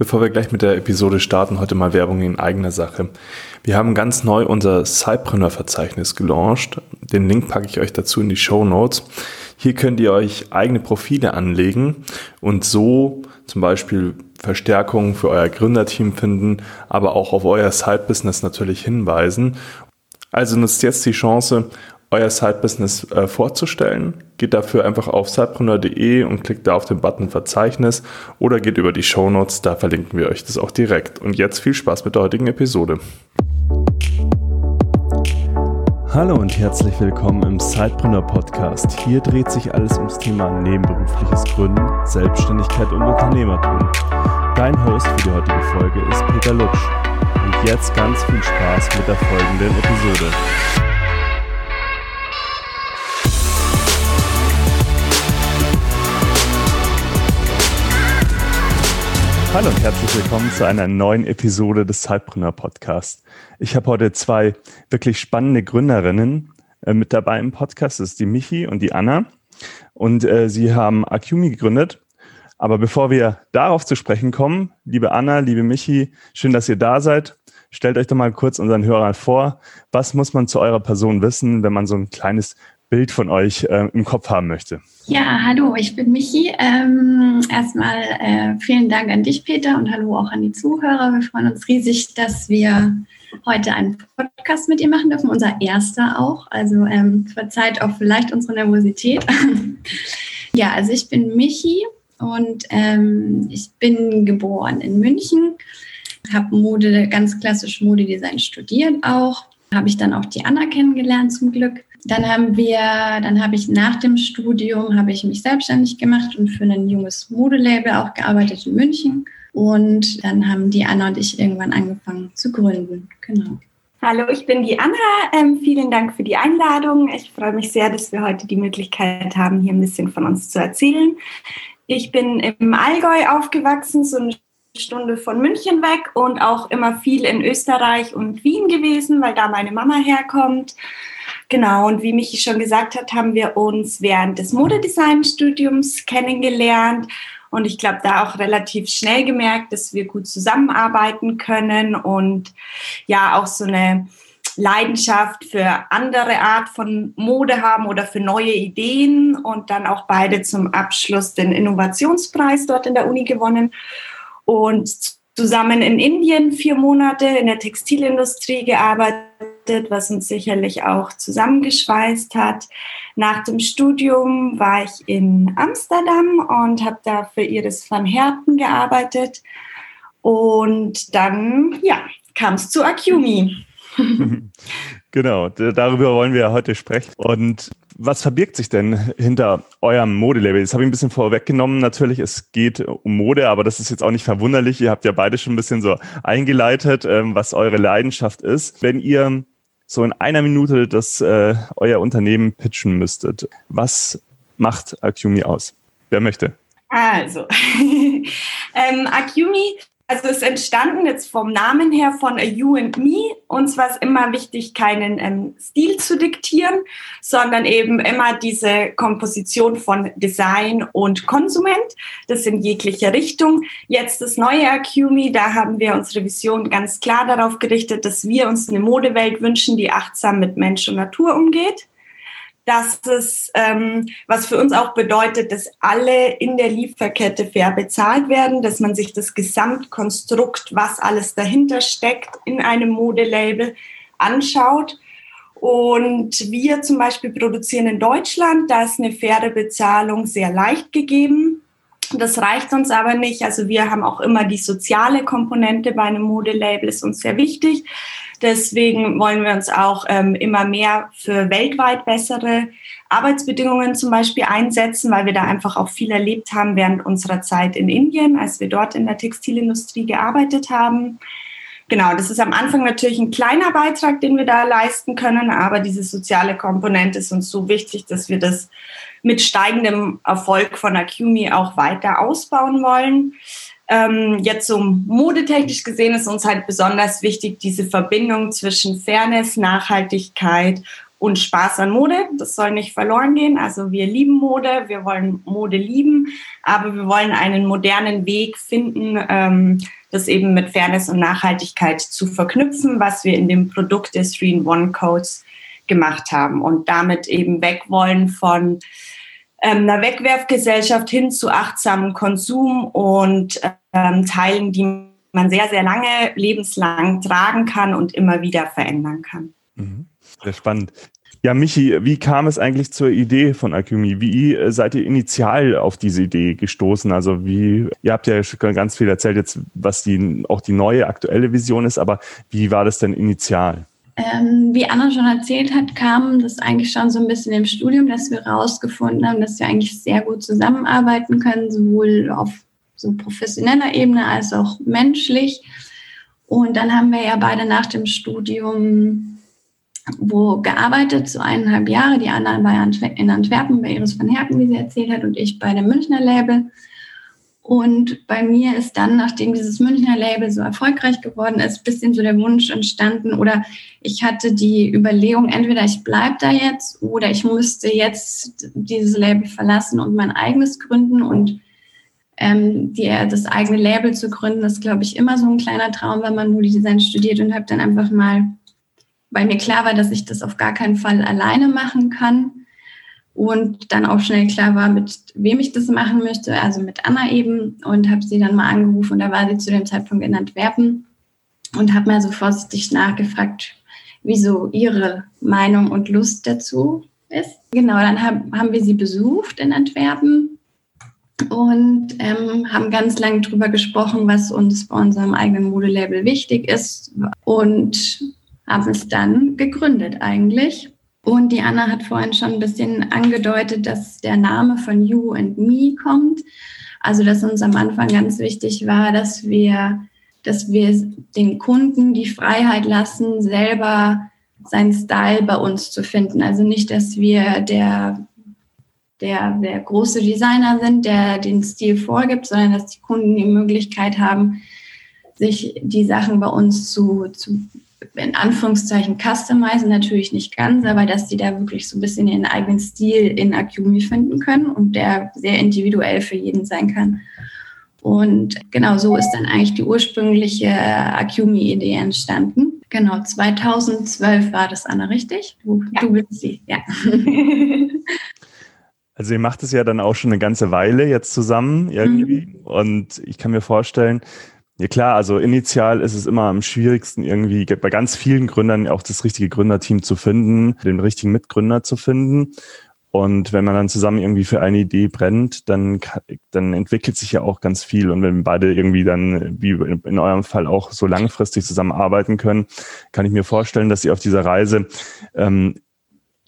Bevor wir gleich mit der Episode starten, heute mal Werbung in eigener Sache. Wir haben ganz neu unser Cypreneur-Verzeichnis gelauncht. Den Link packe ich euch dazu in die Show Notes. Hier könnt ihr euch eigene Profile anlegen und so zum Beispiel Verstärkungen für euer Gründerteam finden, aber auch auf euer Side-Business natürlich hinweisen. Also nutzt jetzt die Chance, euer Side-Business äh, vorzustellen. Geht dafür einfach auf sidepreneur.de und klickt da auf den Button Verzeichnis oder geht über die Show Notes, da verlinken wir euch das auch direkt. Und jetzt viel Spaß mit der heutigen Episode. Hallo und herzlich willkommen im Sidepreneur Podcast. Hier dreht sich alles ums Thema nebenberufliches Gründen, Selbstständigkeit und Unternehmertum. Dein Host für die heutige Folge ist Peter Lutsch. Und jetzt ganz viel Spaß mit der folgenden Episode. Hallo und herzlich willkommen zu einer neuen Episode des Zeitpreneur Podcast. Ich habe heute zwei wirklich spannende Gründerinnen äh, mit dabei im Podcast. Das ist die Michi und die Anna. Und äh, sie haben Acumi gegründet. Aber bevor wir darauf zu sprechen kommen, liebe Anna, liebe Michi, schön, dass ihr da seid. Stellt euch doch mal kurz unseren Hörern vor. Was muss man zu eurer Person wissen, wenn man so ein kleines Bild von euch äh, im Kopf haben möchte. Ja, hallo, ich bin Michi. Ähm, erstmal äh, vielen Dank an dich, Peter, und hallo auch an die Zuhörer. Wir freuen uns riesig, dass wir heute einen Podcast mit dir machen dürfen, unser erster auch. Also ähm, verzeiht auch vielleicht unsere Nervosität. ja, also ich bin Michi und ähm, ich bin geboren in München, habe Mode, ganz klassisch Modedesign studiert auch. Habe ich dann auch die Anna kennengelernt zum Glück dann haben wir, dann habe ich nach dem Studium habe ich mich selbstständig gemacht und für ein junges Modelabel auch gearbeitet in München. Und dann haben die Anna und ich irgendwann angefangen zu gründen. Genau. Hallo, ich bin die Anna. Ähm, vielen Dank für die Einladung. Ich freue mich sehr, dass wir heute die Möglichkeit haben, hier ein bisschen von uns zu erzählen. Ich bin im Allgäu aufgewachsen, so eine Stunde von München weg und auch immer viel in Österreich und Wien gewesen, weil da meine Mama herkommt. Genau, und wie Michi schon gesagt hat, haben wir uns während des Modedesign-Studiums kennengelernt. Und ich glaube, da auch relativ schnell gemerkt, dass wir gut zusammenarbeiten können und ja auch so eine Leidenschaft für andere Art von Mode haben oder für neue Ideen und dann auch beide zum Abschluss den Innovationspreis dort in der Uni gewonnen. Und zusammen in Indien vier Monate in der Textilindustrie gearbeitet was uns sicherlich auch zusammengeschweißt hat. Nach dem Studium war ich in Amsterdam und habe da für Iris van Herten gearbeitet. Und dann, ja, kam es zu Acumi. genau, darüber wollen wir heute sprechen. Und was verbirgt sich denn hinter eurem Modelabel? Das habe ich ein bisschen vorweggenommen. Natürlich, es geht um Mode, aber das ist jetzt auch nicht verwunderlich. Ihr habt ja beide schon ein bisschen so eingeleitet, ähm, was eure Leidenschaft ist. Wenn ihr so in einer Minute das äh, euer Unternehmen pitchen müsstet, was macht Acumi aus? Wer möchte? Also, ähm, Acumi also es ist entstanden jetzt vom Namen her von A You and Me. Uns war es immer wichtig, keinen ähm, Stil zu diktieren, sondern eben immer diese Komposition von Design und Konsument. Das in jeglicher Richtung. Jetzt das neue Acumi, da haben wir unsere Vision ganz klar darauf gerichtet, dass wir uns eine Modewelt wünschen, die achtsam mit Mensch und Natur umgeht dass es, ähm, was für uns auch bedeutet, dass alle in der Lieferkette fair bezahlt werden, dass man sich das Gesamtkonstrukt, was alles dahinter steckt, in einem Modelabel anschaut. Und wir zum Beispiel produzieren in Deutschland, da ist eine faire Bezahlung sehr leicht gegeben. Das reicht uns aber nicht. Also wir haben auch immer die soziale Komponente bei einem Modelabel, ist uns sehr wichtig. Deswegen wollen wir uns auch ähm, immer mehr für weltweit bessere Arbeitsbedingungen zum Beispiel einsetzen, weil wir da einfach auch viel erlebt haben während unserer Zeit in Indien, als wir dort in der Textilindustrie gearbeitet haben. Genau, das ist am Anfang natürlich ein kleiner Beitrag, den wir da leisten können, aber diese soziale Komponente ist uns so wichtig, dass wir das mit steigendem Erfolg von Acumi auch weiter ausbauen wollen. Ähm, jetzt so modetechnisch gesehen ist uns halt besonders wichtig diese Verbindung zwischen Fairness, Nachhaltigkeit und Spaß an Mode. Das soll nicht verloren gehen. Also wir lieben Mode, wir wollen Mode lieben, aber wir wollen einen modernen Weg finden, ähm, das eben mit Fairness und Nachhaltigkeit zu verknüpfen, was wir in dem Produkt des 3-in-1-Codes gemacht haben und damit eben weg wollen von einer Wegwerfgesellschaft hin zu achtsamem Konsum und ähm, Teilen, die man sehr, sehr lange lebenslang tragen kann und immer wieder verändern kann. Mhm. Sehr spannend. Ja, Michi, wie kam es eigentlich zur Idee von Akumi? Wie äh, seid ihr initial auf diese Idee gestoßen? Also wie, ihr habt ja schon ganz viel erzählt jetzt, was die, auch die neue aktuelle Vision ist, aber wie war das denn initial? Ähm, wie Anna schon erzählt hat, kam das eigentlich schon so ein bisschen im Studium, dass wir herausgefunden haben, dass wir eigentlich sehr gut zusammenarbeiten können, sowohl auf so professioneller Ebene als auch menschlich. Und dann haben wir ja beide nach dem Studium wo gearbeitet, so eineinhalb Jahre. Die anderen war in Antwerpen bei Iris van Herken, wie sie erzählt hat, und ich bei dem Münchner Label. Und bei mir ist dann, nachdem dieses Münchner Label so erfolgreich geworden ist, bisschen so der Wunsch entstanden oder ich hatte die Überlegung, entweder ich bleibe da jetzt oder ich müsste jetzt dieses Label verlassen und mein eigenes gründen. Und ähm, die, das eigene Label zu gründen, ist, glaube ich, immer so ein kleiner Traum, wenn man Modedesign studiert und habe dann einfach mal weil mir klar war, dass ich das auf gar keinen Fall alleine machen kann. Und dann auch schnell klar war, mit wem ich das machen möchte, also mit Anna eben. Und habe sie dann mal angerufen und da war sie zu dem Zeitpunkt in Antwerpen und habe mal so vorsichtig nachgefragt, wieso ihre Meinung und Lust dazu ist. Genau, dann hab, haben wir sie besucht in Antwerpen und ähm, haben ganz lange darüber gesprochen, was uns bei unserem eigenen Modelabel wichtig ist. Und haben es dann gegründet eigentlich. Und die Anna hat vorhin schon ein bisschen angedeutet, dass der Name von You and Me kommt. Also, dass uns am Anfang ganz wichtig war, dass wir, dass wir den Kunden die Freiheit lassen, selber seinen Style bei uns zu finden. Also nicht, dass wir der, der, der große Designer sind, der den Stil vorgibt, sondern dass die Kunden die Möglichkeit haben, sich die Sachen bei uns zu, zu in Anführungszeichen customizen, natürlich nicht ganz, aber dass die da wirklich so ein bisschen ihren eigenen Stil in Akumi finden können und der sehr individuell für jeden sein kann. Und genau so ist dann eigentlich die ursprüngliche Akumi-Idee entstanden. Genau, 2012 war das, Anna, richtig? Du, ja. du bist sie, ja. Also ihr macht es ja dann auch schon eine ganze Weile jetzt zusammen irgendwie. Mhm. Und ich kann mir vorstellen, ja klar, also initial ist es immer am schwierigsten irgendwie bei ganz vielen Gründern auch das richtige Gründerteam zu finden, den richtigen Mitgründer zu finden. Und wenn man dann zusammen irgendwie für eine Idee brennt, dann, dann entwickelt sich ja auch ganz viel. Und wenn beide irgendwie dann, wie in eurem Fall auch so langfristig zusammenarbeiten können, kann ich mir vorstellen, dass ihr auf dieser Reise ähm,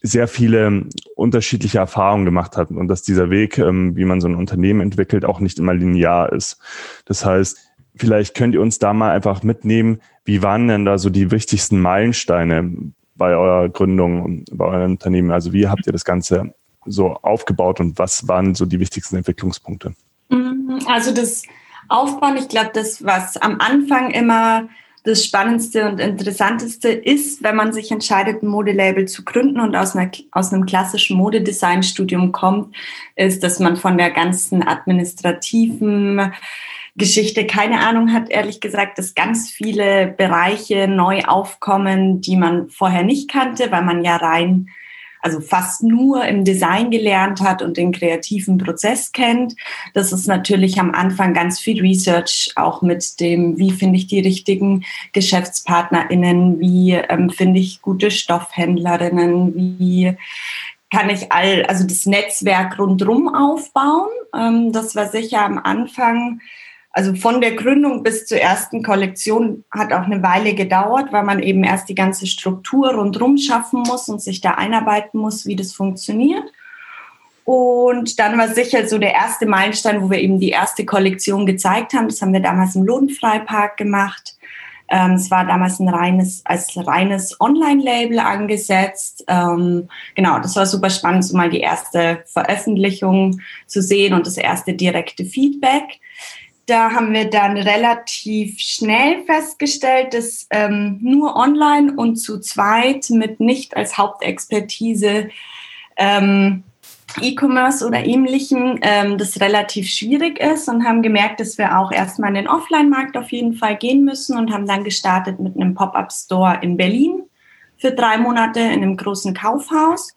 sehr viele unterschiedliche Erfahrungen gemacht habt und dass dieser Weg, ähm, wie man so ein Unternehmen entwickelt, auch nicht immer linear ist. Das heißt, Vielleicht könnt ihr uns da mal einfach mitnehmen, wie waren denn da so die wichtigsten Meilensteine bei eurer Gründung und bei eurem Unternehmen? Also wie habt ihr das Ganze so aufgebaut und was waren so die wichtigsten Entwicklungspunkte? Mhm, also das Aufbauen, ich glaube, das, was am Anfang immer das Spannendste und Interessanteste ist, wenn man sich entscheidet, ein Modelabel zu gründen und aus, einer, aus einem klassischen Modedesign-Studium kommt, ist, dass man von der ganzen administrativen Geschichte keine Ahnung hat, ehrlich gesagt, dass ganz viele Bereiche neu aufkommen, die man vorher nicht kannte, weil man ja rein also fast nur im Design gelernt hat und den kreativen Prozess kennt. Das ist natürlich am Anfang ganz viel Research, auch mit dem, wie finde ich die richtigen GeschäftspartnerInnen, wie ähm, finde ich gute Stoffhändlerinnen, wie kann ich all, also das Netzwerk rundherum aufbauen. Ähm, das war sicher am Anfang also von der Gründung bis zur ersten Kollektion hat auch eine Weile gedauert, weil man eben erst die ganze Struktur rundherum schaffen muss und sich da einarbeiten muss, wie das funktioniert. Und dann war sicher so der erste Meilenstein, wo wir eben die erste Kollektion gezeigt haben. Das haben wir damals im Lodenfreipark gemacht. Ähm, es war damals ein reines, als reines Online-Label angesetzt. Ähm, genau, das war super spannend, so mal die erste Veröffentlichung zu sehen und das erste direkte Feedback. Da haben wir dann relativ schnell festgestellt, dass ähm, nur online und zu zweit mit nicht als Hauptexpertise ähm, E-Commerce oder ähnlichen ähm, das relativ schwierig ist und haben gemerkt, dass wir auch erstmal in den Offline-Markt auf jeden Fall gehen müssen und haben dann gestartet mit einem Pop-up-Store in Berlin für drei Monate in einem großen Kaufhaus.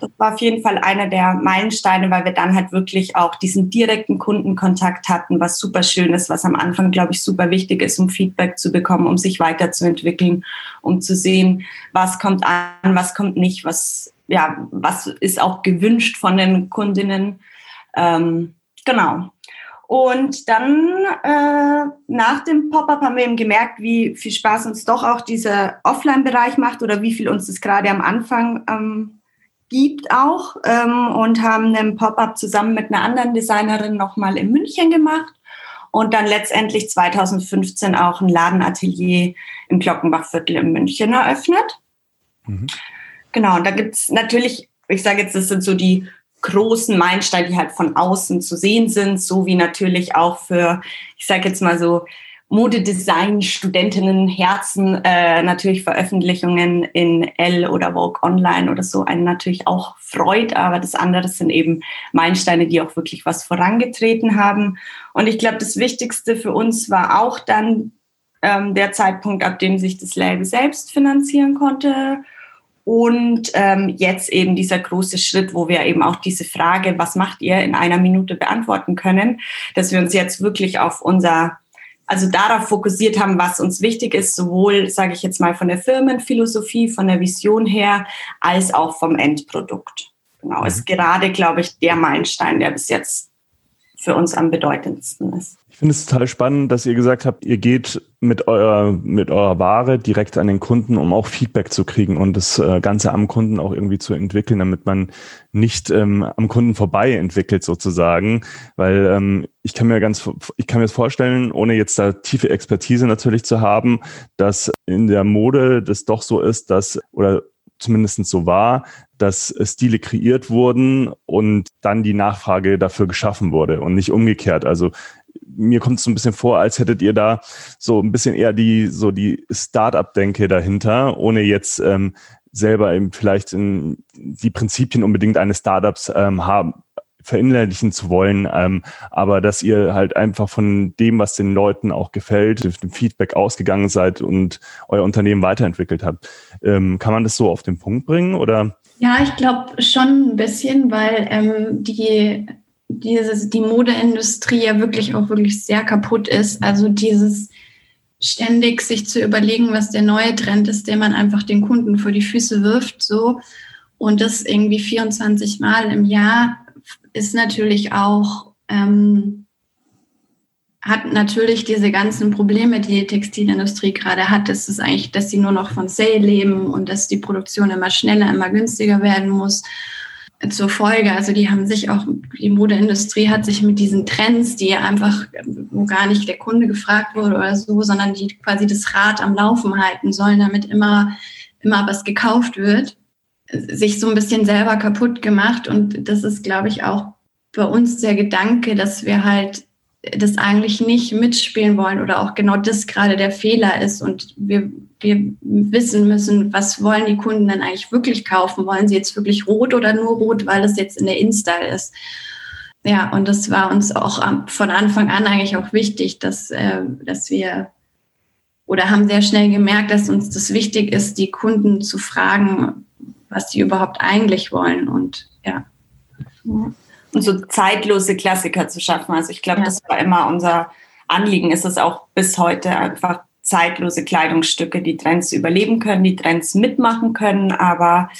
Das war auf jeden Fall einer der Meilensteine, weil wir dann halt wirklich auch diesen direkten Kundenkontakt hatten, was super schön ist, was am Anfang, glaube ich, super wichtig ist, um Feedback zu bekommen, um sich weiterzuentwickeln, um zu sehen, was kommt an, was kommt nicht, was, ja, was ist auch gewünscht von den Kundinnen. Ähm, genau. Und dann äh, nach dem Pop-up haben wir eben gemerkt, wie viel Spaß uns doch auch dieser Offline-Bereich macht oder wie viel uns das gerade am Anfang ähm, gibt auch ähm, und haben einen Pop-up zusammen mit einer anderen Designerin nochmal in München gemacht und dann letztendlich 2015 auch ein Ladenatelier im Glockenbachviertel in München eröffnet. Mhm. Genau, und da gibt es natürlich, ich sage jetzt, das sind so die großen Meilensteine, die halt von außen zu sehen sind, so wie natürlich auch für, ich sage jetzt mal so, Modedesign, Studentinnen, Herzen, äh, natürlich Veröffentlichungen in L oder Vogue Online oder so einen natürlich auch freut, aber das andere sind eben Meilensteine, die auch wirklich was vorangetreten haben. Und ich glaube, das Wichtigste für uns war auch dann ähm, der Zeitpunkt, ab dem sich das Label selbst finanzieren konnte. Und ähm, jetzt eben dieser große Schritt, wo wir eben auch diese Frage, was macht ihr, in einer Minute beantworten können, dass wir uns jetzt wirklich auf unser also darauf fokussiert haben, was uns wichtig ist, sowohl, sage ich jetzt mal, von der Firmenphilosophie, von der Vision her, als auch vom Endprodukt. Genau, mhm. ist gerade, glaube ich, der Meilenstein, der bis jetzt für uns am bedeutendsten ist. Ich finde es total spannend, dass ihr gesagt habt, ihr geht mit eurer, mit eurer Ware direkt an den Kunden, um auch Feedback zu kriegen und das äh, Ganze am Kunden auch irgendwie zu entwickeln, damit man nicht ähm, am Kunden vorbei entwickelt sozusagen. Weil ähm, ich kann mir ganz, ich kann mir vorstellen, ohne jetzt da tiefe Expertise natürlich zu haben, dass in der Mode das doch so ist, dass, oder zumindest so war, dass Stile kreiert wurden und dann die Nachfrage dafür geschaffen wurde und nicht umgekehrt. Also mir kommt es so ein bisschen vor, als hättet ihr da so ein bisschen eher die so die Start-up-Denke dahinter, ohne jetzt ähm, selber eben vielleicht in die Prinzipien unbedingt eines Startups ähm, haben verinnerlichen zu wollen, ähm, aber dass ihr halt einfach von dem, was den Leuten auch gefällt, dem Feedback ausgegangen seid und euer Unternehmen weiterentwickelt habt. Ähm, kann man das so auf den Punkt bringen oder? Ja, ich glaube schon ein bisschen, weil ähm, die dieses, die Modeindustrie ja wirklich auch wirklich sehr kaputt ist. Also dieses ständig sich zu überlegen, was der neue Trend ist, den man einfach den Kunden vor die Füße wirft, so. Und das irgendwie 24 Mal im Jahr ist natürlich auch, ähm, hat natürlich diese ganzen Probleme, die die Textilindustrie gerade hat. Das ist eigentlich, dass sie nur noch von Sale leben und dass die Produktion immer schneller, immer günstiger werden muss zur Folge. Also die haben sich auch, die Modeindustrie hat sich mit diesen Trends, die einfach, wo gar nicht der Kunde gefragt wurde oder so, sondern die quasi das Rad am Laufen halten sollen, damit immer, immer was gekauft wird, sich so ein bisschen selber kaputt gemacht. Und das ist, glaube ich, auch bei uns der Gedanke, dass wir halt das eigentlich nicht mitspielen wollen oder auch genau das gerade der Fehler ist und wir, wir wissen müssen, was wollen die Kunden denn eigentlich wirklich kaufen? Wollen sie jetzt wirklich rot oder nur rot, weil es jetzt in der InStyle ist? Ja, und das war uns auch von Anfang an eigentlich auch wichtig, dass, äh, dass wir oder haben sehr schnell gemerkt, dass uns das wichtig ist, die Kunden zu fragen, was sie überhaupt eigentlich wollen und ja. ja und so zeitlose Klassiker zu schaffen. Also ich glaube, ja. das war immer unser Anliegen, ist es auch bis heute einfach zeitlose Kleidungsstücke, die Trends überleben können, die Trends mitmachen können, aber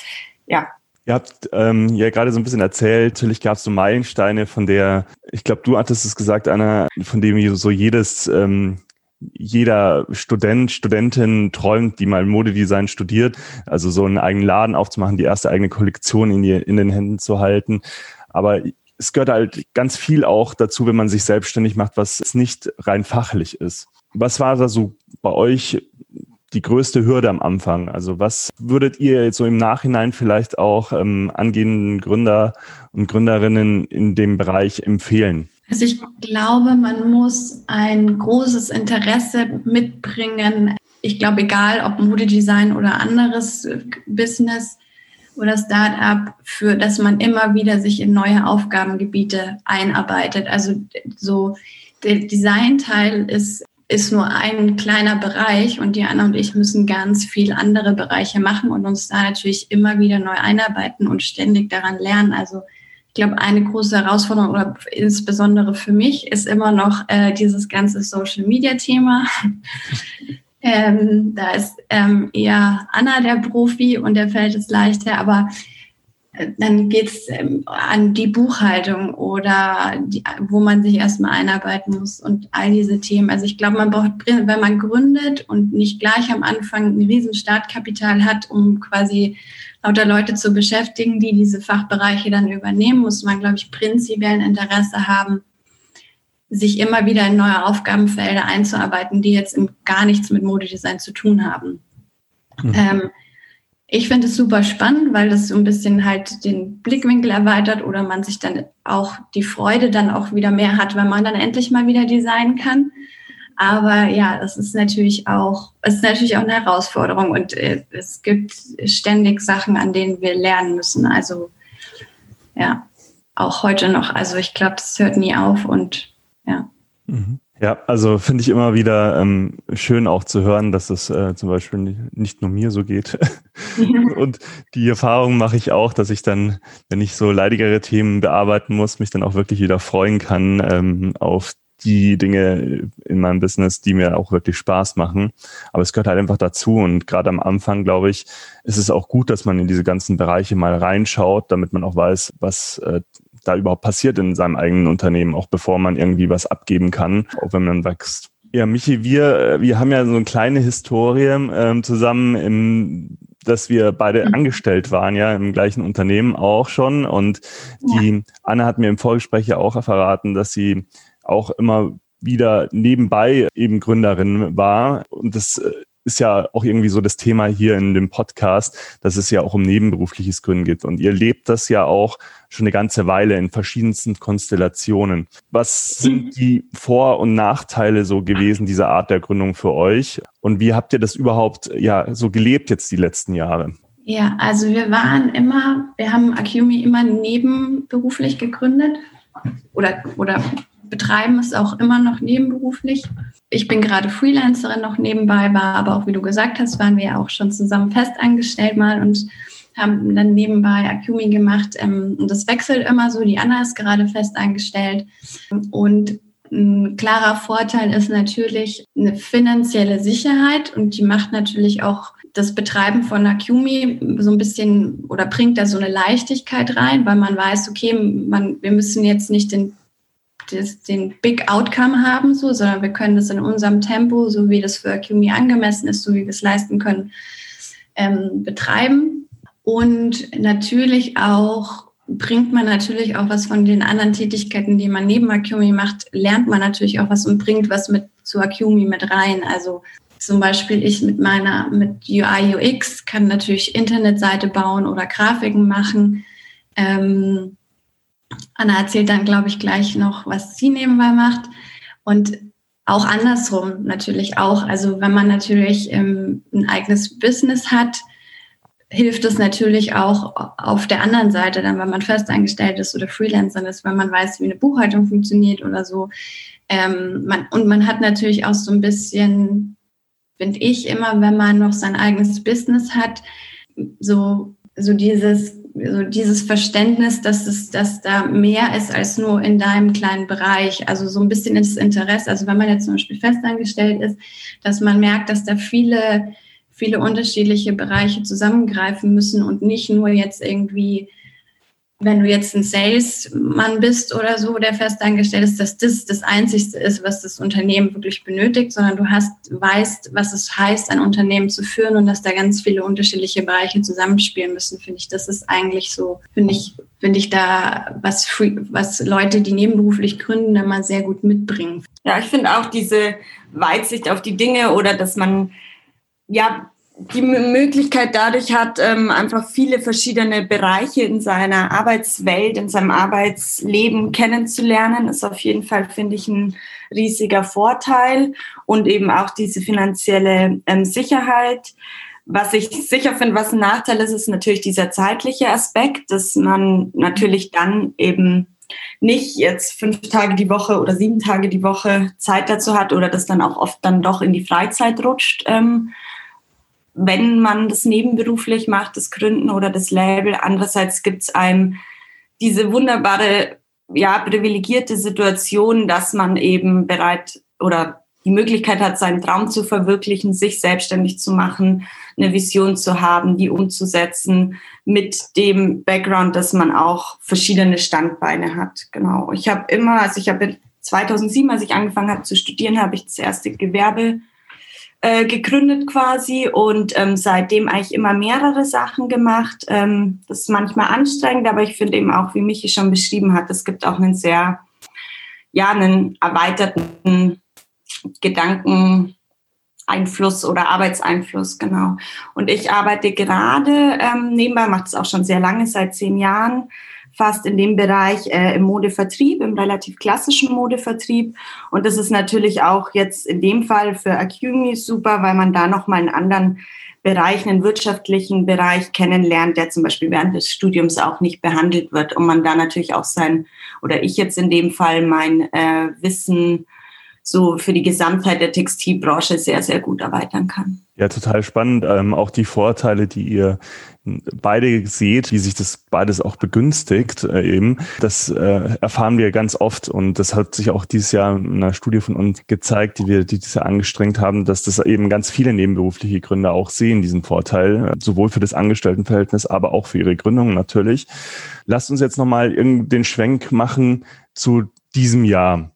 ja. Ihr habt ähm, ja gerade so ein bisschen erzählt, natürlich gab es so Meilensteine, von der, ich glaube, du hattest es gesagt, Anna, von dem so jedes ähm, jeder Student, Studentin träumt, die mal Modedesign studiert, also so einen eigenen Laden aufzumachen, die erste eigene Kollektion in, die, in den Händen zu halten. Aber es gehört halt ganz viel auch dazu, wenn man sich selbstständig macht, was nicht rein fachlich ist. Was war da so bei euch die größte Hürde am Anfang? Also was würdet ihr jetzt so im Nachhinein vielleicht auch ähm, angehenden Gründer und Gründerinnen in dem Bereich empfehlen? Also ich glaube, man muss ein großes Interesse mitbringen. Ich glaube, egal ob Modedesign oder anderes Business oder Startup, für dass man immer wieder sich in neue Aufgabengebiete einarbeitet. Also so der Designteil ist ist nur ein kleiner Bereich und Diana und ich müssen ganz viel andere Bereiche machen und uns da natürlich immer wieder neu einarbeiten und ständig daran lernen. Also glaube, eine große Herausforderung oder insbesondere für mich ist immer noch äh, dieses ganze Social-Media-Thema. ähm, da ist ähm, eher Anna der Profi und der fällt es leichter, aber äh, dann geht es ähm, an die Buchhaltung oder die, wo man sich erstmal einarbeiten muss und all diese Themen. Also ich glaube, man braucht, wenn man gründet und nicht gleich am Anfang ein riesen Startkapital hat, um quasi lauter Leute zu beschäftigen, die diese Fachbereiche dann übernehmen, muss man, glaube ich, prinzipiell ein Interesse haben, sich immer wieder in neue Aufgabenfelder einzuarbeiten, die jetzt gar nichts mit Modedesign zu tun haben. Mhm. Ähm, ich finde es super spannend, weil das so ein bisschen halt den Blickwinkel erweitert oder man sich dann auch die Freude dann auch wieder mehr hat, wenn man dann endlich mal wieder designen kann. Aber ja, das ist natürlich auch, es ist natürlich auch eine Herausforderung und äh, es gibt ständig Sachen, an denen wir lernen müssen. Also ja, auch heute noch. Also ich glaube, das hört nie auf und ja. Mhm. Ja, also finde ich immer wieder ähm, schön auch zu hören, dass es äh, zum Beispiel nicht, nicht nur mir so geht. und die Erfahrung mache ich auch, dass ich dann, wenn ich so leidigere Themen bearbeiten muss, mich dann auch wirklich wieder freuen kann ähm, auf die Dinge in meinem Business, die mir auch wirklich Spaß machen. Aber es gehört halt einfach dazu. Und gerade am Anfang, glaube ich, ist es auch gut, dass man in diese ganzen Bereiche mal reinschaut, damit man auch weiß, was äh, da überhaupt passiert in seinem eigenen Unternehmen, auch bevor man irgendwie was abgeben kann, auch wenn man wächst. Ja, Michi, wir, äh, wir haben ja so eine kleine Historie ähm, zusammen im dass wir beide mhm. angestellt waren, ja, im gleichen Unternehmen auch schon. Und die ja. Anne hat mir im Vorgespräch ja auch verraten, dass sie auch immer wieder nebenbei eben Gründerin war. Und das äh, ist ja auch irgendwie so das Thema hier in dem Podcast, dass es ja auch um nebenberufliches Gründen geht. Und ihr lebt das ja auch schon eine ganze Weile in verschiedensten Konstellationen. Was sind die Vor- und Nachteile so gewesen dieser Art der Gründung für euch? Und wie habt ihr das überhaupt ja so gelebt jetzt die letzten Jahre? Ja, also wir waren immer, wir haben Acumi immer nebenberuflich gegründet oder, oder betreiben es auch immer noch nebenberuflich. Ich bin gerade Freelancerin noch nebenbei, war aber auch, wie du gesagt hast, waren wir ja auch schon zusammen festangestellt mal und haben dann nebenbei Acumi gemacht. Ähm, und das wechselt immer so. Die Anna ist gerade festangestellt. Und ein klarer Vorteil ist natürlich eine finanzielle Sicherheit und die macht natürlich auch das Betreiben von Acumi so ein bisschen oder bringt da so eine Leichtigkeit rein, weil man weiß, okay, man, wir müssen jetzt nicht den das, den Big Outcome haben, so, sondern wir können das in unserem Tempo, so wie das für QME angemessen ist, so wie wir es leisten können, ähm, betreiben. Und natürlich auch bringt man natürlich auch was von den anderen Tätigkeiten, die man neben Acumi macht, lernt man natürlich auch was und bringt was mit zu Acumi mit rein. Also zum Beispiel ich mit meiner, mit UI UX kann natürlich Internetseite bauen oder Grafiken machen. Ähm, Anna erzählt dann, glaube ich, gleich noch, was sie nebenbei macht. Und auch andersrum natürlich auch. Also wenn man natürlich ähm, ein eigenes Business hat, hilft es natürlich auch auf der anderen Seite, dann wenn man festangestellt ist oder Freelancer ist, wenn man weiß, wie eine Buchhaltung funktioniert oder so. Ähm, man, und man hat natürlich auch so ein bisschen, finde ich immer, wenn man noch sein eigenes Business hat, so, so dieses so dieses Verständnis, dass es, dass da mehr ist als nur in deinem kleinen Bereich. Also so ein bisschen das Interesse. Also wenn man jetzt zum Beispiel festangestellt ist, dass man merkt, dass da viele, viele unterschiedliche Bereiche zusammengreifen müssen und nicht nur jetzt irgendwie wenn du jetzt ein Salesmann bist oder so, der festangestellt ist, dass das das Einzigste ist, was das Unternehmen wirklich benötigt, sondern du hast, weißt, was es heißt, ein Unternehmen zu führen und dass da ganz viele unterschiedliche Bereiche zusammenspielen müssen, finde ich. Das ist eigentlich so, finde ich, finde ich da, was, was Leute, die nebenberuflich gründen, immer sehr gut mitbringen. Ja, ich finde auch diese Weitsicht auf die Dinge oder dass man, ja, die Möglichkeit dadurch hat, ähm, einfach viele verschiedene Bereiche in seiner Arbeitswelt, in seinem Arbeitsleben kennenzulernen, ist auf jeden Fall, finde ich, ein riesiger Vorteil und eben auch diese finanzielle ähm, Sicherheit. Was ich sicher finde, was ein Nachteil ist, ist natürlich dieser zeitliche Aspekt, dass man natürlich dann eben nicht jetzt fünf Tage die Woche oder sieben Tage die Woche Zeit dazu hat oder das dann auch oft dann doch in die Freizeit rutscht. Ähm, wenn man das nebenberuflich macht, das Gründen oder das Label. Andererseits gibt es einem diese wunderbare, ja, privilegierte Situation, dass man eben bereit oder die Möglichkeit hat, seinen Traum zu verwirklichen, sich selbstständig zu machen, eine Vision zu haben, die umzusetzen, mit dem Background, dass man auch verschiedene Standbeine hat. Genau. Ich habe immer, also ich habe 2007, als ich angefangen habe zu studieren, habe ich das erste Gewerbe äh, gegründet quasi und ähm, seitdem eigentlich immer mehrere Sachen gemacht. Ähm, das ist manchmal anstrengend, aber ich finde eben auch, wie Michi schon beschrieben hat, es gibt auch einen sehr, ja, einen erweiterten Gedankeneinfluss oder Arbeitseinfluss, genau. Und ich arbeite gerade ähm, nebenbei, mache es auch schon sehr lange, seit zehn Jahren, fast in dem Bereich äh, im Modevertrieb, im relativ klassischen Modevertrieb. Und das ist natürlich auch jetzt in dem Fall für Acumi super, weil man da nochmal einen anderen Bereich, einen wirtschaftlichen Bereich kennenlernt, der zum Beispiel während des Studiums auch nicht behandelt wird und man da natürlich auch sein, oder ich jetzt in dem Fall mein äh, Wissen so für die Gesamtheit der Textilbranche sehr, sehr gut erweitern kann. Ja, total spannend. Ähm, auch die Vorteile, die ihr beide seht, wie sich das beides auch begünstigt äh, eben. Das äh, erfahren wir ganz oft und das hat sich auch dieses Jahr in einer Studie von uns gezeigt, die wir die dieses Jahr angestrengt haben, dass das eben ganz viele nebenberufliche Gründer auch sehen, diesen Vorteil, sowohl für das Angestelltenverhältnis, aber auch für ihre Gründung natürlich. Lasst uns jetzt nochmal den Schwenk machen zu diesem Jahr.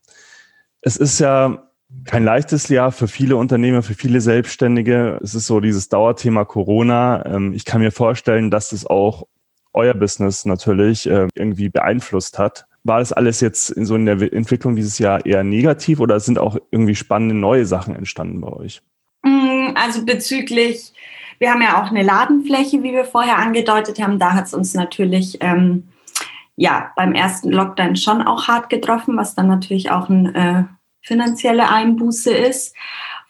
Es ist ja kein leichtes Jahr für viele Unternehmer, für viele Selbstständige. Es ist so dieses Dauerthema Corona. Ähm, ich kann mir vorstellen, dass es auch euer Business natürlich äh, irgendwie beeinflusst hat. War das alles jetzt in so in der Entwicklung dieses Jahr eher negativ oder sind auch irgendwie spannende neue Sachen entstanden bei euch? Mm, also bezüglich, wir haben ja auch eine Ladenfläche, wie wir vorher angedeutet haben. Da hat es uns natürlich ähm, ja beim ersten Lockdown schon auch hart getroffen, was dann natürlich auch ein äh, finanzielle Einbuße ist.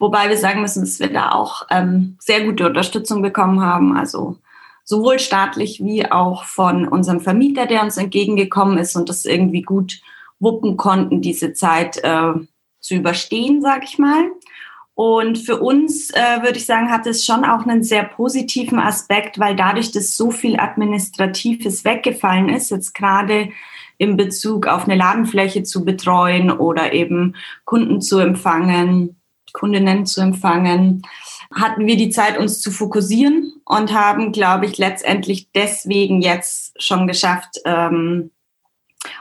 Wobei wir sagen müssen, dass wir da auch ähm, sehr gute Unterstützung bekommen haben. Also sowohl staatlich wie auch von unserem Vermieter, der uns entgegengekommen ist und das irgendwie gut wuppen konnten, diese Zeit äh, zu überstehen, sag ich mal. Und für uns, äh, würde ich sagen, hat es schon auch einen sehr positiven Aspekt, weil dadurch, dass so viel Administratives weggefallen ist, jetzt gerade in Bezug auf eine Ladenfläche zu betreuen oder eben Kunden zu empfangen, Kundinnen zu empfangen, hatten wir die Zeit, uns zu fokussieren und haben, glaube ich, letztendlich deswegen jetzt schon geschafft, ähm,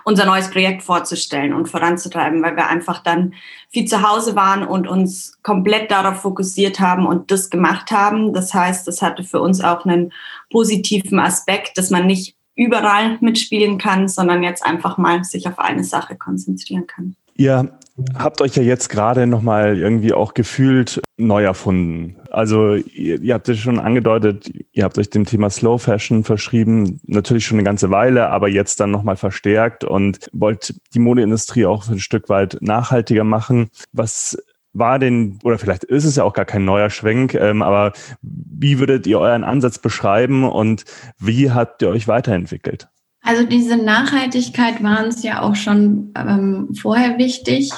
unser neues Projekt vorzustellen und voranzutreiben, weil wir einfach dann viel zu Hause waren und uns komplett darauf fokussiert haben und das gemacht haben. Das heißt, das hatte für uns auch einen positiven Aspekt, dass man nicht überall mitspielen kann, sondern jetzt einfach mal sich auf eine Sache konzentrieren kann. Ihr habt euch ja jetzt gerade nochmal irgendwie auch gefühlt neu erfunden. Also ihr, ihr habt es schon angedeutet, ihr habt euch dem Thema Slow Fashion verschrieben, natürlich schon eine ganze Weile, aber jetzt dann nochmal verstärkt und wollt die Modeindustrie auch ein Stück weit nachhaltiger machen. Was war denn, oder vielleicht ist es ja auch gar kein neuer Schwenk, ähm, aber wie würdet ihr euren Ansatz beschreiben und wie habt ihr euch weiterentwickelt? Also diese Nachhaltigkeit war uns ja auch schon ähm, vorher wichtig,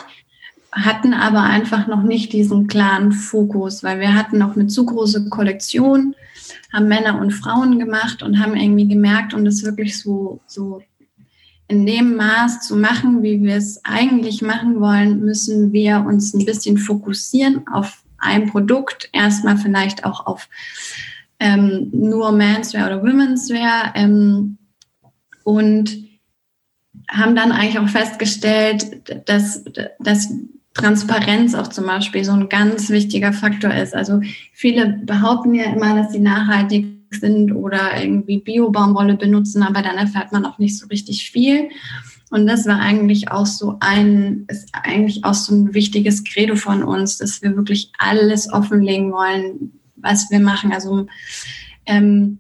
hatten aber einfach noch nicht diesen klaren Fokus, weil wir hatten noch eine zu große Kollektion, haben Männer und Frauen gemacht und haben irgendwie gemerkt und es wirklich so, so in dem Maß zu machen, wie wir es eigentlich machen wollen, müssen wir uns ein bisschen fokussieren auf ein Produkt, erstmal vielleicht auch auf ähm, nur Menswear oder Womenswear ähm, und haben dann eigentlich auch festgestellt, dass, dass Transparenz auch zum Beispiel so ein ganz wichtiger Faktor ist. Also viele behaupten ja immer, dass sie nachhaltig sind oder irgendwie Bio-Baumwolle benutzen, aber dann erfährt man auch nicht so richtig viel. Und das war eigentlich auch so ein, ist eigentlich auch so ein wichtiges Credo von uns, dass wir wirklich alles offenlegen wollen, was wir machen. Also ähm,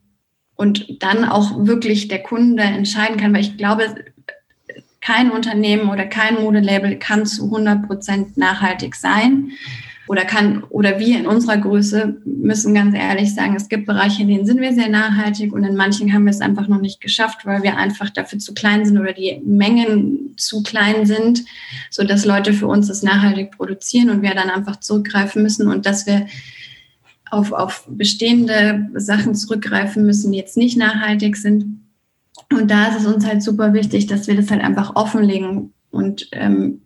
und dann auch wirklich der Kunde entscheiden kann, weil ich glaube, kein Unternehmen oder kein Modelabel kann zu 100 Prozent nachhaltig sein oder kann oder wir in unserer Größe müssen ganz ehrlich sagen, es gibt Bereiche, in denen sind wir sehr nachhaltig und in manchen haben wir es einfach noch nicht geschafft, weil wir einfach dafür zu klein sind oder die Mengen zu klein sind, so dass Leute für uns das nachhaltig produzieren und wir dann einfach zurückgreifen müssen und dass wir auf, auf bestehende Sachen zurückgreifen müssen, die jetzt nicht nachhaltig sind. Und da ist es uns halt super wichtig, dass wir das halt einfach offenlegen und ähm,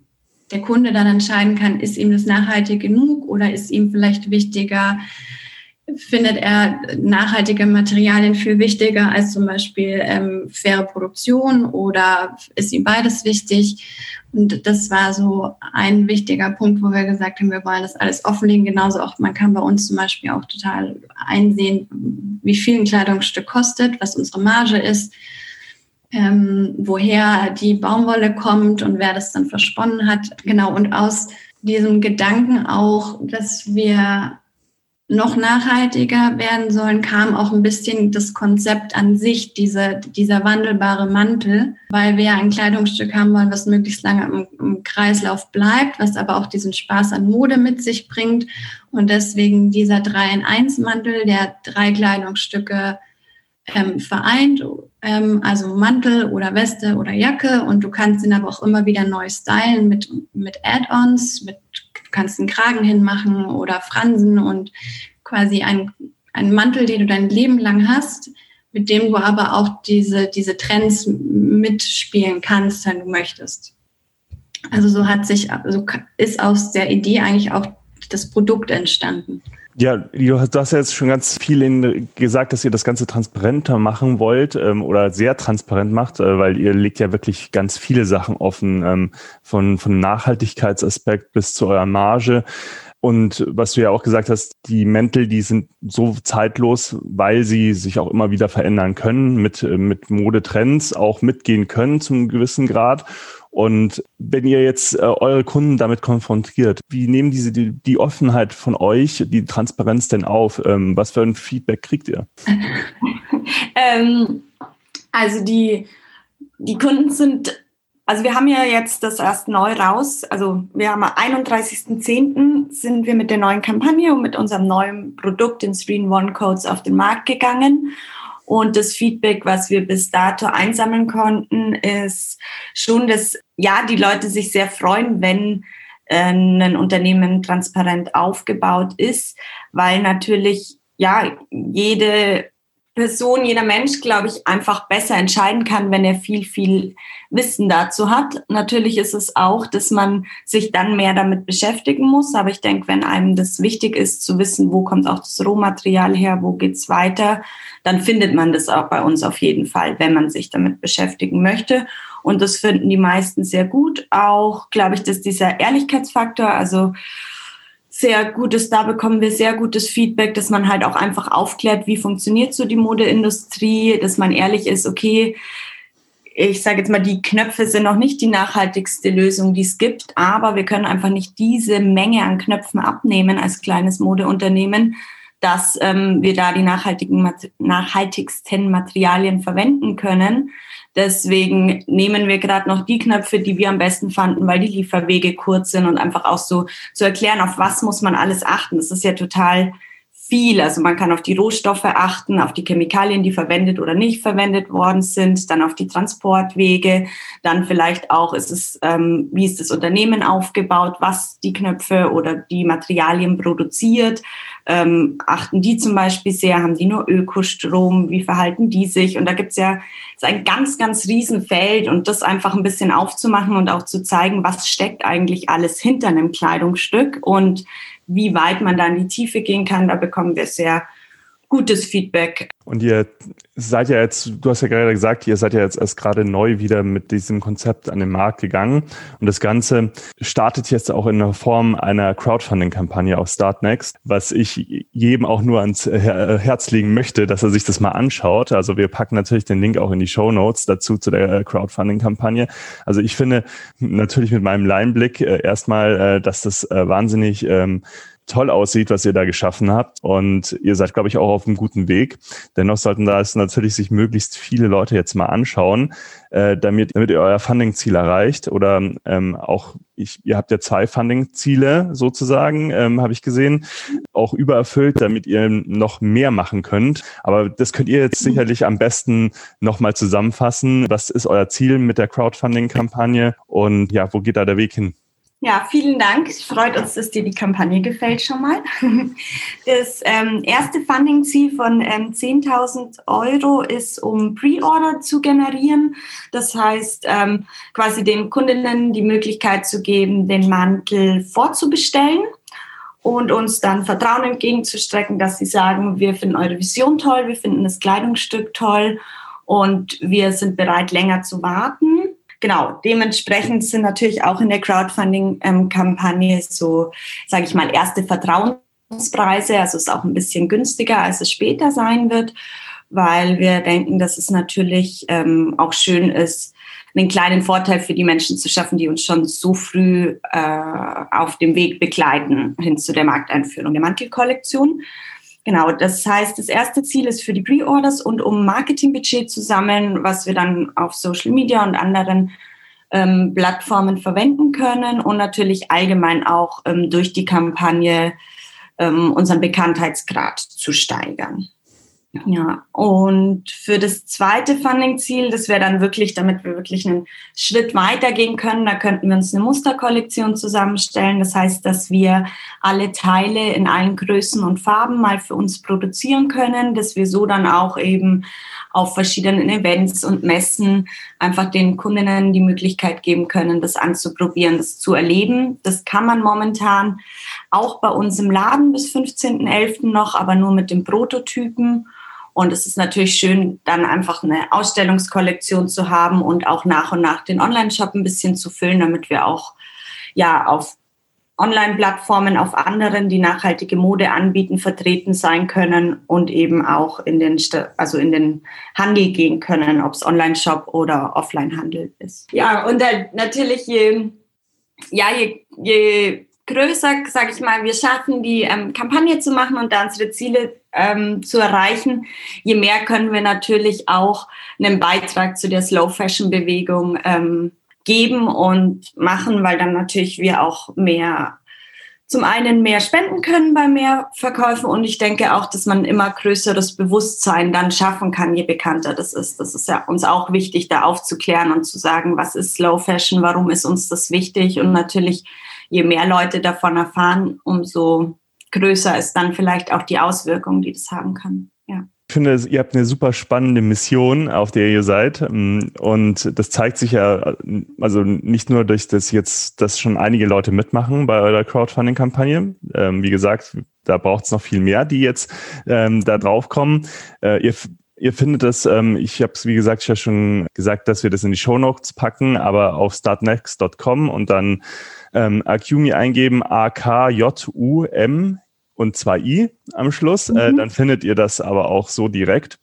der Kunde dann entscheiden kann, ist ihm das nachhaltig genug oder ist ihm vielleicht wichtiger, findet er nachhaltige Materialien viel wichtiger als zum Beispiel ähm, faire Produktion oder ist ihm beides wichtig? Und das war so ein wichtiger Punkt, wo wir gesagt haben, wir wollen das alles offenlegen. Genauso auch, man kann bei uns zum Beispiel auch total einsehen, wie viel ein Kleidungsstück kostet, was unsere Marge ist ähm, woher die Baumwolle kommt und wer das dann versponnen hat. Genau, und aus diesem Gedanken auch, dass wir noch nachhaltiger werden sollen, kam auch ein bisschen das Konzept an sich, diese, dieser wandelbare Mantel, weil wir ein Kleidungsstück haben wollen, was möglichst lange im, im, Kreislauf bleibt, was aber auch diesen Spaß an Mode mit sich bringt. Und deswegen dieser 3-in-1-Mantel, der drei Kleidungsstücke ähm, vereint, ähm, also Mantel oder Weste oder Jacke und du kannst ihn aber auch immer wieder neu stylen mit, mit Add-ons, mit, du kannst einen Kragen hinmachen oder Fransen und quasi ein, ein Mantel, den du dein Leben lang hast, mit dem du aber auch diese, diese Trends mitspielen kannst, wenn du möchtest. Also so hat sich, also ist aus der Idee eigentlich auch das Produkt entstanden. Ja, du hast ja jetzt schon ganz viel in, gesagt, dass ihr das Ganze transparenter machen wollt ähm, oder sehr transparent macht, äh, weil ihr legt ja wirklich ganz viele Sachen offen, ähm, von, von Nachhaltigkeitsaspekt bis zu eurer Marge. Und was du ja auch gesagt hast, die Mäntel, die sind so zeitlos, weil sie sich auch immer wieder verändern können, mit, äh, mit Modetrends auch mitgehen können zum gewissen Grad. Und wenn ihr jetzt äh, eure Kunden damit konfrontiert, wie nehmen diese die, die Offenheit von euch, die Transparenz denn auf? Ähm, was für ein Feedback kriegt ihr? ähm, also die, die Kunden sind, also wir haben ja jetzt das erst neu raus. Also wir haben am 31.10. sind wir mit der neuen Kampagne und mit unserem neuen Produkt, den Screen One Codes, auf den Markt gegangen. Und das Feedback, was wir bis dato einsammeln konnten, ist schon, dass ja, die Leute sich sehr freuen, wenn äh, ein Unternehmen transparent aufgebaut ist, weil natürlich ja jede Person, jeder Mensch, glaube ich, einfach besser entscheiden kann, wenn er viel, viel Wissen dazu hat. Natürlich ist es auch, dass man sich dann mehr damit beschäftigen muss. Aber ich denke, wenn einem das wichtig ist, zu wissen, wo kommt auch das Rohmaterial her, wo geht's weiter, dann findet man das auch bei uns auf jeden Fall, wenn man sich damit beschäftigen möchte. Und das finden die meisten sehr gut. Auch, glaube ich, dass dieser Ehrlichkeitsfaktor, also sehr gutes, da bekommen wir sehr gutes Feedback, dass man halt auch einfach aufklärt, wie funktioniert so die Modeindustrie, dass man ehrlich ist, okay, ich sage jetzt mal, die Knöpfe sind noch nicht die nachhaltigste Lösung, die es gibt, aber wir können einfach nicht diese Menge an Knöpfen abnehmen als kleines Modeunternehmen, dass ähm, wir da die nachhaltigen, nachhaltigsten Materialien verwenden können. Deswegen nehmen wir gerade noch die Knöpfe, die wir am besten fanden, weil die Lieferwege kurz sind und einfach auch so zu erklären, auf was muss man alles achten. Das ist ja total viel. Also man kann auf die Rohstoffe achten, auf die Chemikalien, die verwendet oder nicht verwendet worden sind, dann auf die Transportwege, dann vielleicht auch ist es, ähm, wie ist das Unternehmen aufgebaut, was die Knöpfe oder die Materialien produziert ähm, achten die zum Beispiel sehr, haben die nur Ökostrom, wie verhalten die sich? Und da gibt's ja ist ein ganz, ganz Riesenfeld und das einfach ein bisschen aufzumachen und auch zu zeigen, was steckt eigentlich alles hinter einem Kleidungsstück und wie weit man da in die Tiefe gehen kann, da bekommen wir sehr gutes Feedback. Und ihr seid ja jetzt, du hast ja gerade gesagt, ihr seid ja jetzt erst gerade neu wieder mit diesem Konzept an den Markt gegangen. Und das Ganze startet jetzt auch in der Form einer Crowdfunding-Kampagne auf Startnext, was ich jedem auch nur ans Herz legen möchte, dass er sich das mal anschaut. Also wir packen natürlich den Link auch in die Show Notes dazu zu der Crowdfunding-Kampagne. Also ich finde natürlich mit meinem Leinblick äh, erstmal, äh, dass das äh, wahnsinnig ähm, toll aussieht, was ihr da geschaffen habt. Und ihr seid, glaube ich, auch auf einem guten Weg. Dennoch sollten da natürlich sich möglichst viele Leute jetzt mal anschauen, äh, damit, damit ihr euer Funding-Ziel erreicht. Oder ähm, auch, ich, ihr habt ja zwei Funding-Ziele sozusagen, ähm, habe ich gesehen, auch übererfüllt, damit ihr noch mehr machen könnt. Aber das könnt ihr jetzt sicherlich am besten nochmal zusammenfassen. Was ist euer Ziel mit der Crowdfunding-Kampagne und ja, wo geht da der Weg hin? Ja, vielen Dank. Es freut uns, dass dir die Kampagne gefällt schon mal. Das ähm, erste Funding-Ziel von ähm, 10.000 Euro ist, um Pre-Order zu generieren. Das heißt, ähm, quasi den Kundinnen die Möglichkeit zu geben, den Mantel vorzubestellen und uns dann Vertrauen entgegenzustrecken, dass sie sagen, wir finden eure Vision toll, wir finden das Kleidungsstück toll und wir sind bereit, länger zu warten genau, dementsprechend sind natürlich auch in der Crowdfunding-Kampagne so, sage ich mal, erste Vertrauenspreise. Also ist auch ein bisschen günstiger, als es später sein wird, weil wir denken, dass es natürlich ähm, auch schön ist, einen kleinen Vorteil für die Menschen zu schaffen, die uns schon so früh äh, auf dem Weg begleiten hin zu der Markteinführung der Mantelkollektion. Genau, das heißt, das erste Ziel ist für die Pre-Orders und um Marketingbudget zu sammeln, was wir dann auf Social Media und anderen ähm, Plattformen verwenden können und natürlich allgemein auch ähm, durch die Kampagne ähm, unseren Bekanntheitsgrad zu steigern. Ja, und für das zweite Funding-Ziel, das wäre dann wirklich, damit wir wirklich einen Schritt weitergehen können, da könnten wir uns eine Musterkollektion zusammenstellen. Das heißt, dass wir alle Teile in allen Größen und Farben mal für uns produzieren können, dass wir so dann auch eben auf verschiedenen Events und Messen einfach den Kundinnen die Möglichkeit geben können, das anzuprobieren, das zu erleben. Das kann man momentan auch bei uns im Laden bis 15.11. noch, aber nur mit den Prototypen. Und es ist natürlich schön, dann einfach eine Ausstellungskollektion zu haben und auch nach und nach den Online-Shop ein bisschen zu füllen, damit wir auch ja auf Online-Plattformen, auf anderen, die nachhaltige Mode anbieten, vertreten sein können und eben auch in den, also in den Handel gehen können, ob es Online-Shop oder Offline-Handel ist. Ja, und dann natürlich je, ja, je, je größer, sage ich mal, wir schaffen, die ähm, Kampagne zu machen und da unsere Ziele ähm, zu erreichen, je mehr können wir natürlich auch einen Beitrag zu der Slow Fashion Bewegung ähm, geben und machen, weil dann natürlich wir auch mehr zum einen mehr spenden können bei mehr Verkäufen und ich denke auch, dass man immer größeres Bewusstsein dann schaffen kann, je bekannter das ist. Das ist ja uns auch wichtig, da aufzuklären und zu sagen, was ist Slow Fashion, warum ist uns das wichtig und natürlich je mehr Leute davon erfahren, umso größer ist dann vielleicht auch die Auswirkung, die das haben kann. Ja. Ich finde, ihr habt eine super spannende Mission, auf der ihr seid. Und das zeigt sich ja, also nicht nur durch das jetzt, dass schon einige Leute mitmachen bei eurer Crowdfunding-Kampagne. Ähm, wie gesagt, da braucht es noch viel mehr, die jetzt ähm, da drauf kommen. Äh, ihr Ihr findet das, ähm, ich habe es wie gesagt ja schon gesagt, dass wir das in die Show Notes packen, aber auf startnext.com und dann ähm, Akumi eingeben, A-K-J-U-M und zwei I am Schluss, äh, mhm. äh, dann findet ihr das aber auch so direkt.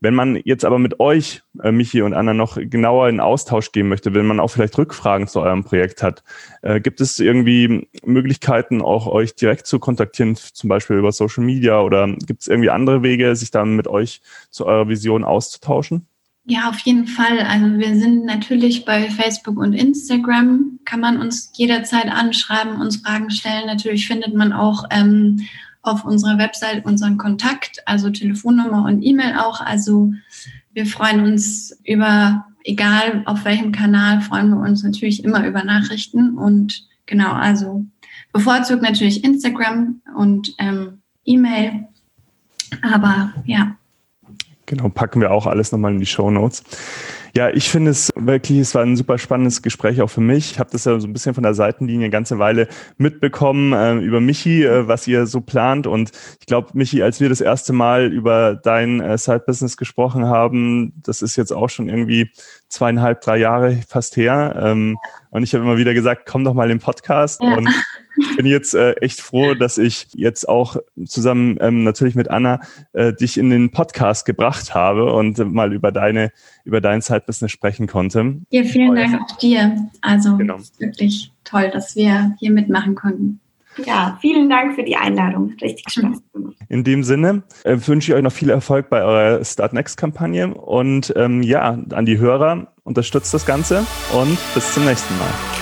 Wenn man jetzt aber mit euch, äh, Michi und Anna, noch genauer in Austausch gehen möchte, wenn man auch vielleicht Rückfragen zu eurem Projekt hat, äh, gibt es irgendwie Möglichkeiten, auch euch direkt zu kontaktieren, zum Beispiel über Social Media oder gibt es irgendwie andere Wege, sich dann mit euch zu eurer Vision auszutauschen? Ja, auf jeden Fall. Also wir sind natürlich bei Facebook und Instagram, kann man uns jederzeit anschreiben, uns Fragen stellen. Natürlich findet man auch ähm, auf unserer Website unseren Kontakt, also Telefonnummer und E-Mail auch. Also wir freuen uns über, egal auf welchem Kanal, freuen wir uns natürlich immer über Nachrichten. Und genau, also bevorzugt natürlich Instagram und ähm, E-Mail. Aber ja, Genau, packen wir auch alles nochmal in die Show Notes. Ja, ich finde es wirklich, es war ein super spannendes Gespräch auch für mich. Ich habe das ja so ein bisschen von der Seitenlinie eine ganze Weile mitbekommen äh, über Michi, äh, was ihr so plant. Und ich glaube, Michi, als wir das erste Mal über dein äh, Side-Business gesprochen haben, das ist jetzt auch schon irgendwie zweieinhalb, drei Jahre fast her. Ähm, und ich habe immer wieder gesagt, komm doch mal im Podcast. Ja. Und bin jetzt äh, echt froh, dass ich jetzt auch zusammen ähm, natürlich mit Anna äh, dich in den Podcast gebracht habe und äh, mal über deine über dein Zeitbusiness sprechen konnte. Ja, vielen Dank auch dir. Also genau. wirklich toll, dass wir hier mitmachen konnten. Ja, vielen Dank für die Einladung. Richtig Spaß gemacht. In dem Sinne äh, wünsche ich euch noch viel Erfolg bei eurer Start Next Kampagne und ähm, ja, an die Hörer unterstützt das Ganze und bis zum nächsten Mal.